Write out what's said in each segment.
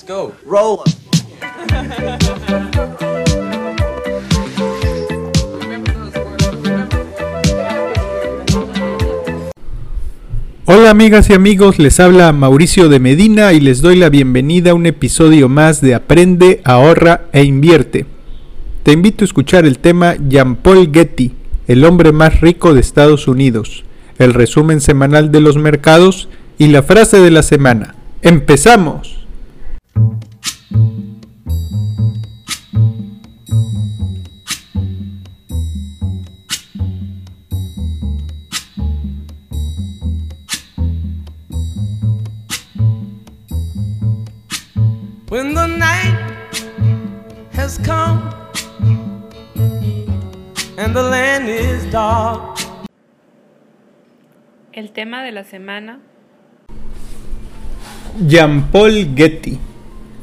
Let's go. Roll. Hola amigas y amigos, les habla Mauricio de Medina y les doy la bienvenida a un episodio más de Aprende, ahorra e invierte. Te invito a escuchar el tema Jean-Paul Getty, el hombre más rico de Estados Unidos, el resumen semanal de los mercados y la frase de la semana. ¡Empezamos! El tema de la semana Jean-Paul Getty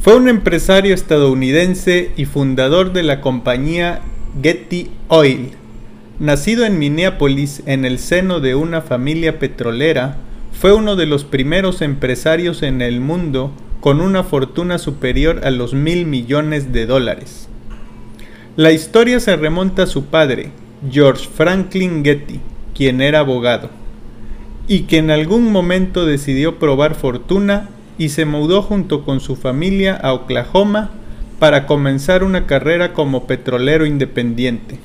fue un empresario estadounidense y fundador de la compañía Getty Oil. Nacido en Minneapolis en el seno de una familia petrolera, fue uno de los primeros empresarios en el mundo con una fortuna superior a los mil millones de dólares. La historia se remonta a su padre, George Franklin Getty, quien era abogado, y que en algún momento decidió probar fortuna y se mudó junto con su familia a Oklahoma para comenzar una carrera como petrolero independiente.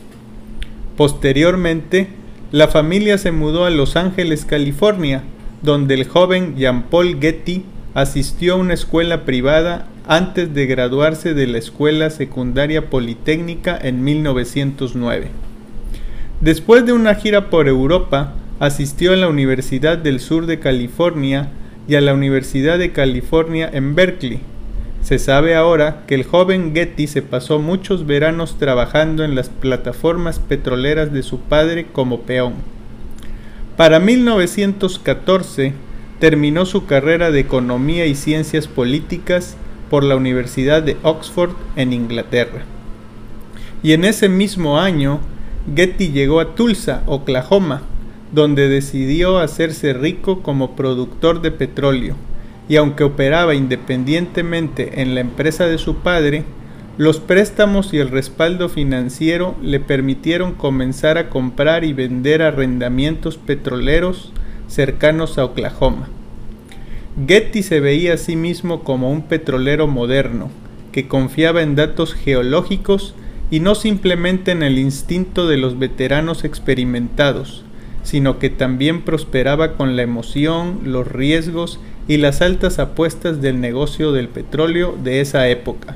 Posteriormente, la familia se mudó a Los Ángeles, California, donde el joven Jean-Paul Getty asistió a una escuela privada antes de graduarse de la Escuela Secundaria Politécnica en 1909. Después de una gira por Europa, asistió a la Universidad del Sur de California y a la Universidad de California en Berkeley. Se sabe ahora que el joven Getty se pasó muchos veranos trabajando en las plataformas petroleras de su padre como peón. Para 1914 terminó su carrera de Economía y Ciencias Políticas por la Universidad de Oxford en Inglaterra. Y en ese mismo año, Getty llegó a Tulsa, Oklahoma, donde decidió hacerse rico como productor de petróleo, y aunque operaba independientemente en la empresa de su padre, los préstamos y el respaldo financiero le permitieron comenzar a comprar y vender arrendamientos petroleros cercanos a Oklahoma. Getty se veía a sí mismo como un petrolero moderno, que confiaba en datos geológicos y no simplemente en el instinto de los veteranos experimentados, sino que también prosperaba con la emoción, los riesgos y las altas apuestas del negocio del petróleo de esa época.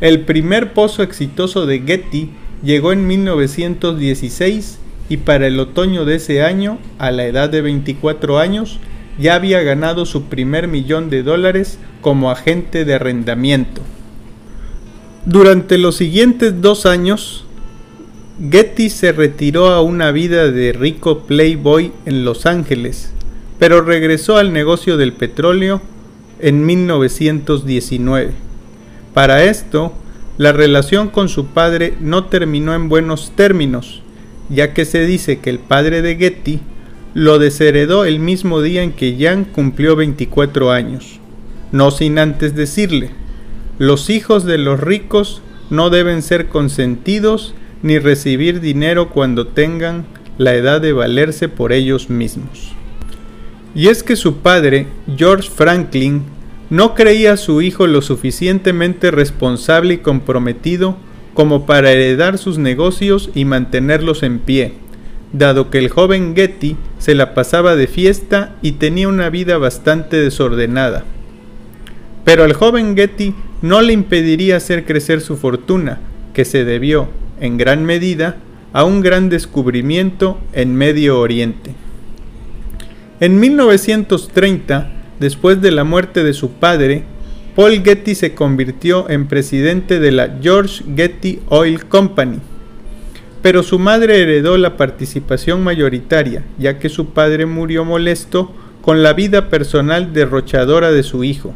El primer pozo exitoso de Getty llegó en 1916 y para el otoño de ese año, a la edad de 24 años, ya había ganado su primer millón de dólares como agente de arrendamiento. Durante los siguientes dos años, Getty se retiró a una vida de rico playboy en Los Ángeles, pero regresó al negocio del petróleo en 1919. Para esto, la relación con su padre no terminó en buenos términos, ya que se dice que el padre de Getty lo desheredó el mismo día en que Jan cumplió 24 años, no sin antes decirle, los hijos de los ricos no deben ser consentidos ni recibir dinero cuando tengan la edad de valerse por ellos mismos. Y es que su padre, George Franklin, no creía a su hijo lo suficientemente responsable y comprometido como para heredar sus negocios y mantenerlos en pie, dado que el joven Getty se la pasaba de fiesta y tenía una vida bastante desordenada. Pero al joven Getty no le impediría hacer crecer su fortuna, que se debió, en gran medida, a un gran descubrimiento en Medio Oriente. En 1930, Después de la muerte de su padre, Paul Getty se convirtió en presidente de la George Getty Oil Company. Pero su madre heredó la participación mayoritaria, ya que su padre murió molesto con la vida personal derrochadora de su hijo.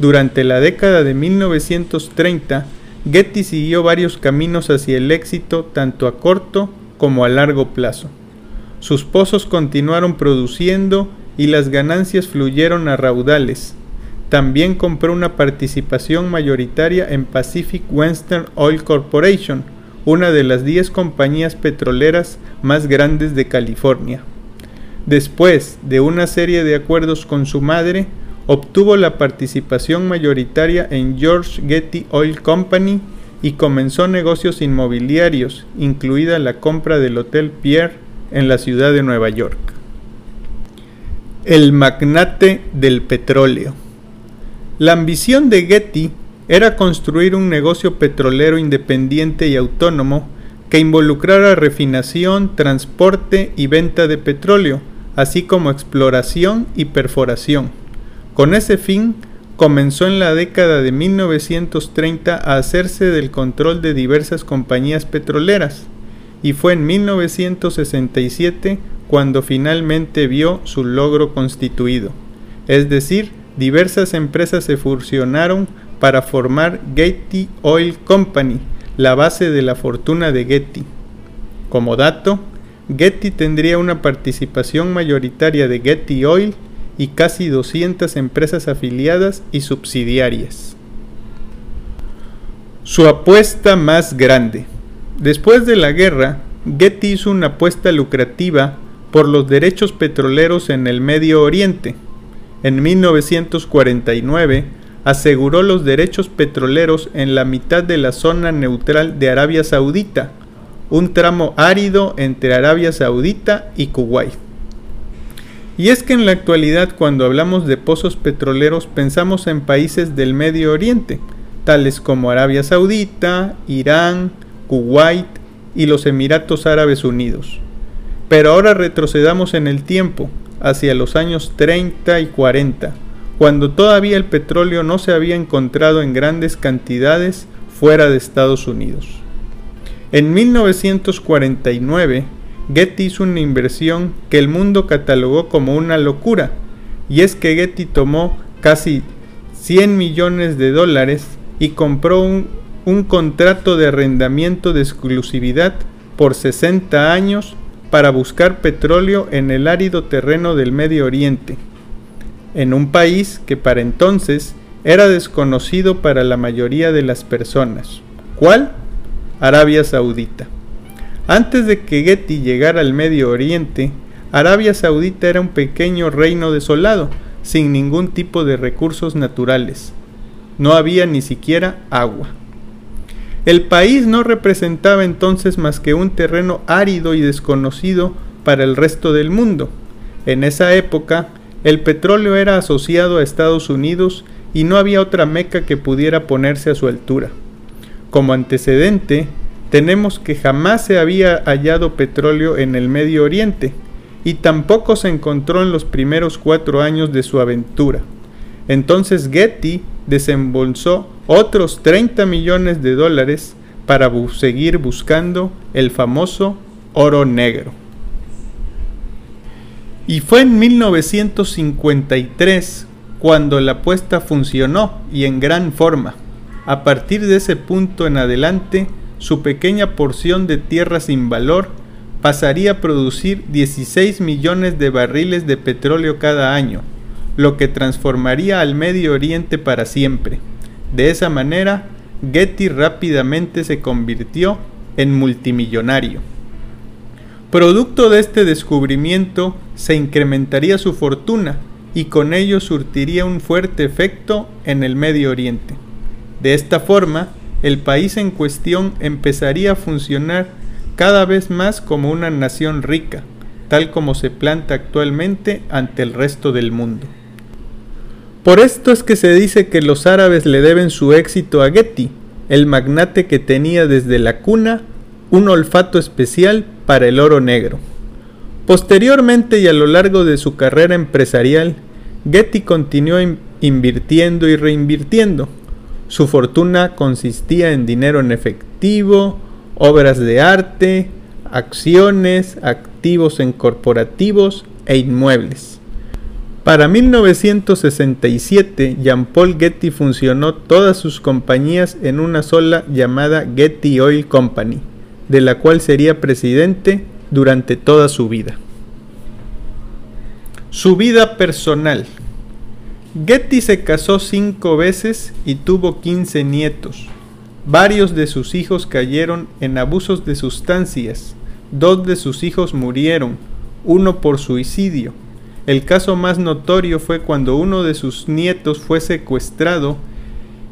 Durante la década de 1930, Getty siguió varios caminos hacia el éxito tanto a corto como a largo plazo. Sus pozos continuaron produciendo y las ganancias fluyeron a raudales, también compró una participación mayoritaria en Pacific Western Oil Corporation, una de las 10 compañías petroleras más grandes de California. Después de una serie de acuerdos con su madre, obtuvo la participación mayoritaria en George Getty Oil Company y comenzó negocios inmobiliarios, incluida la compra del Hotel Pierre en la ciudad de Nueva York. El magnate del petróleo. La ambición de Getty era construir un negocio petrolero independiente y autónomo que involucrara refinación, transporte y venta de petróleo, así como exploración y perforación. Con ese fin, comenzó en la década de 1930 a hacerse del control de diversas compañías petroleras, y fue en 1967 cuando finalmente vio su logro constituido. Es decir, diversas empresas se fusionaron para formar Getty Oil Company, la base de la fortuna de Getty. Como dato, Getty tendría una participación mayoritaria de Getty Oil y casi 200 empresas afiliadas y subsidiarias. Su apuesta más grande. Después de la guerra, Getty hizo una apuesta lucrativa por los derechos petroleros en el Medio Oriente. En 1949 aseguró los derechos petroleros en la mitad de la zona neutral de Arabia Saudita, un tramo árido entre Arabia Saudita y Kuwait. Y es que en la actualidad cuando hablamos de pozos petroleros pensamos en países del Medio Oriente, tales como Arabia Saudita, Irán, Kuwait y los Emiratos Árabes Unidos. Pero ahora retrocedamos en el tiempo, hacia los años 30 y 40, cuando todavía el petróleo no se había encontrado en grandes cantidades fuera de Estados Unidos. En 1949, Getty hizo una inversión que el mundo catalogó como una locura, y es que Getty tomó casi 100 millones de dólares y compró un, un contrato de arrendamiento de exclusividad por 60 años para buscar petróleo en el árido terreno del Medio Oriente, en un país que para entonces era desconocido para la mayoría de las personas. ¿Cuál? Arabia Saudita. Antes de que Getty llegara al Medio Oriente, Arabia Saudita era un pequeño reino desolado, sin ningún tipo de recursos naturales. No había ni siquiera agua. El país no representaba entonces más que un terreno árido y desconocido para el resto del mundo. En esa época, el petróleo era asociado a Estados Unidos y no había otra meca que pudiera ponerse a su altura. Como antecedente, tenemos que jamás se había hallado petróleo en el Medio Oriente y tampoco se encontró en los primeros cuatro años de su aventura. Entonces Getty desembolsó otros 30 millones de dólares para seguir buscando el famoso oro negro. Y fue en 1953 cuando la apuesta funcionó y en gran forma. A partir de ese punto en adelante, su pequeña porción de tierra sin valor pasaría a producir 16 millones de barriles de petróleo cada año, lo que transformaría al Medio Oriente para siempre. De esa manera, Getty rápidamente se convirtió en multimillonario. Producto de este descubrimiento, se incrementaría su fortuna y con ello surtiría un fuerte efecto en el Medio Oriente. De esta forma, el país en cuestión empezaría a funcionar cada vez más como una nación rica, tal como se planta actualmente ante el resto del mundo. Por esto es que se dice que los árabes le deben su éxito a Getty, el magnate que tenía desde la cuna un olfato especial para el oro negro. Posteriormente y a lo largo de su carrera empresarial, Getty continuó invirtiendo y reinvirtiendo, su fortuna consistía en dinero en efectivo, obras de arte, acciones, activos en corporativos e inmuebles. Para 1967, Jean-Paul Getty funcionó todas sus compañías en una sola llamada Getty Oil Company, de la cual sería presidente durante toda su vida. Su vida personal. Getty se casó cinco veces y tuvo 15 nietos. Varios de sus hijos cayeron en abusos de sustancias. Dos de sus hijos murieron, uno por suicidio. El caso más notorio fue cuando uno de sus nietos fue secuestrado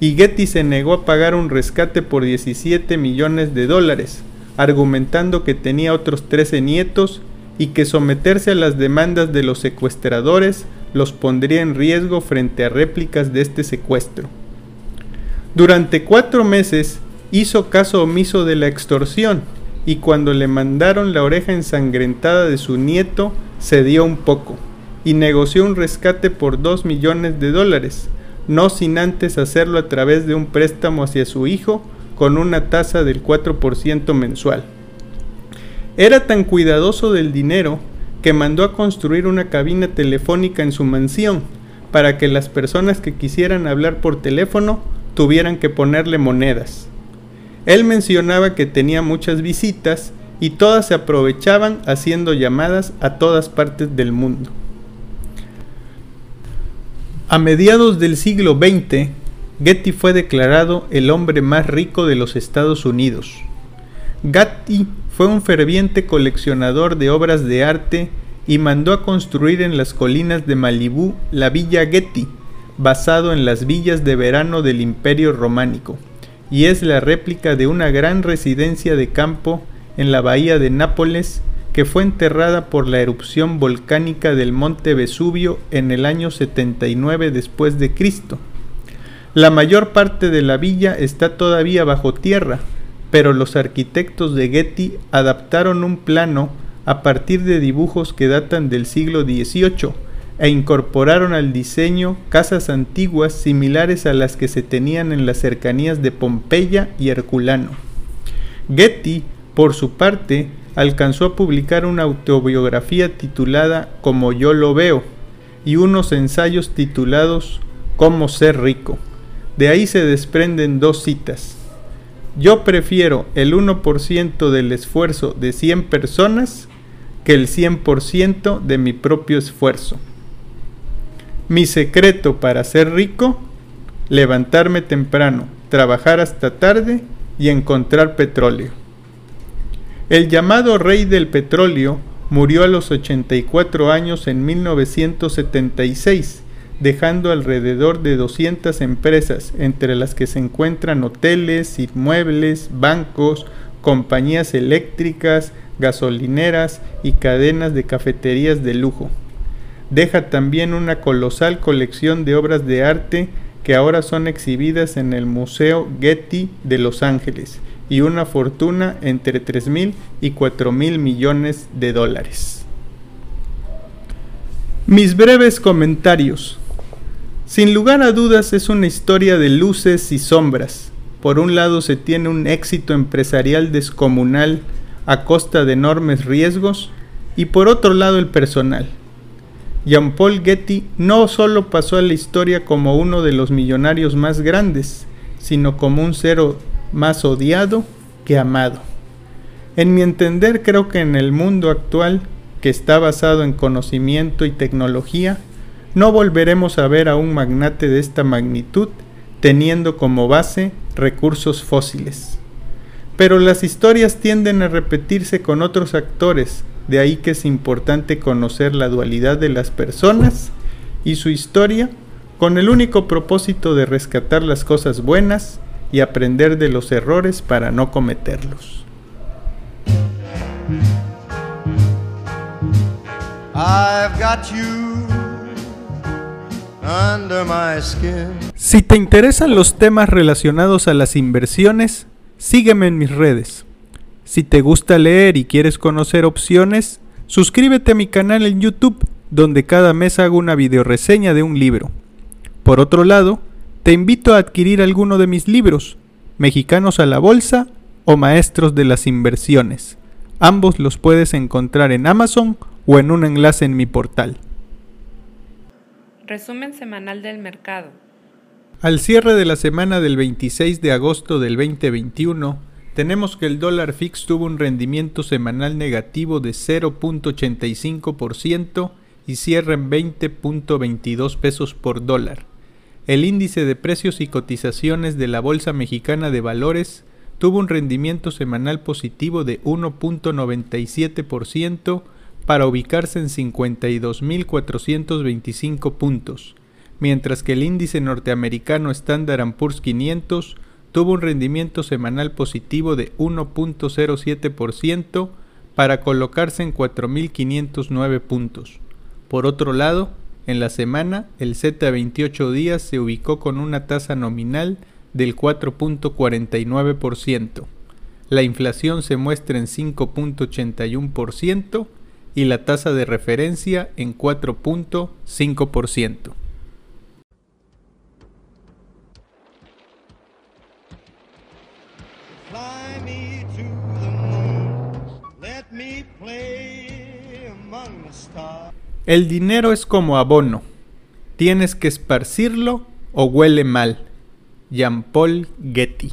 y Getty se negó a pagar un rescate por 17 millones de dólares, argumentando que tenía otros 13 nietos y que someterse a las demandas de los secuestradores los pondría en riesgo frente a réplicas de este secuestro. Durante cuatro meses hizo caso omiso de la extorsión y cuando le mandaron la oreja ensangrentada de su nieto cedió un poco y negoció un rescate por 2 millones de dólares, no sin antes hacerlo a través de un préstamo hacia su hijo con una tasa del 4% mensual. Era tan cuidadoso del dinero que mandó a construir una cabina telefónica en su mansión para que las personas que quisieran hablar por teléfono tuvieran que ponerle monedas. Él mencionaba que tenía muchas visitas y todas se aprovechaban haciendo llamadas a todas partes del mundo. A mediados del siglo XX, Getty fue declarado el hombre más rico de los Estados Unidos. Getty fue un ferviente coleccionador de obras de arte y mandó a construir en las colinas de Malibú la Villa Getty, basado en las villas de verano del Imperio Románico, y es la réplica de una gran residencia de campo en la bahía de Nápoles que fue enterrada por la erupción volcánica del monte Vesubio en el año 79 después de Cristo. La mayor parte de la villa está todavía bajo tierra, pero los arquitectos de Getty adaptaron un plano a partir de dibujos que datan del siglo XVIII e incorporaron al diseño casas antiguas similares a las que se tenían en las cercanías de Pompeya y Herculano. Getty, por su parte, alcanzó a publicar una autobiografía titulada Como yo lo veo y unos ensayos titulados Cómo ser rico. De ahí se desprenden dos citas. Yo prefiero el 1% del esfuerzo de 100 personas que el 100% de mi propio esfuerzo. Mi secreto para ser rico, levantarme temprano, trabajar hasta tarde y encontrar petróleo. El llamado rey del petróleo murió a los 84 años en 1976, dejando alrededor de 200 empresas, entre las que se encuentran hoteles, inmuebles, bancos, compañías eléctricas, gasolineras y cadenas de cafeterías de lujo. Deja también una colosal colección de obras de arte que ahora son exhibidas en el Museo Getty de Los Ángeles y una fortuna entre 3 mil y 4 mil millones de dólares. Mis breves comentarios. Sin lugar a dudas es una historia de luces y sombras. Por un lado se tiene un éxito empresarial descomunal a costa de enormes riesgos y por otro lado el personal. Jean-Paul Getty no solo pasó a la historia como uno de los millonarios más grandes, sino como un ser más odiado que amado. En mi entender creo que en el mundo actual, que está basado en conocimiento y tecnología, no volveremos a ver a un magnate de esta magnitud teniendo como base recursos fósiles. Pero las historias tienden a repetirse con otros actores, de ahí que es importante conocer la dualidad de las personas y su historia con el único propósito de rescatar las cosas buenas y aprender de los errores para no cometerlos. Si te interesan los temas relacionados a las inversiones, sígueme en mis redes. Si te gusta leer y quieres conocer opciones, suscríbete a mi canal en YouTube, donde cada mes hago una videoreseña de un libro. Por otro lado, te invito a adquirir alguno de mis libros, Mexicanos a la Bolsa o Maestros de las Inversiones. Ambos los puedes encontrar en Amazon o en un enlace en mi portal. Resumen semanal del mercado. Al cierre de la semana del 26 de agosto del 2021, tenemos que el dólar fix tuvo un rendimiento semanal negativo de 0.85% y cierra en 20.22 pesos por dólar. El índice de precios y cotizaciones de la Bolsa Mexicana de Valores tuvo un rendimiento semanal positivo de 1.97% para ubicarse en 52.425 puntos, mientras que el índice norteamericano Standard Poor's 500 tuvo un rendimiento semanal positivo de 1.07% para colocarse en 4.509 puntos. Por otro lado, en la semana, el Z28 días se ubicó con una tasa nominal del 4.49%. La inflación se muestra en 5.81% y la tasa de referencia en 4.5%. Fly me to the moon. Let me play among the stars. El dinero es como abono. Tienes que esparcirlo o huele mal. Jean-Paul Getty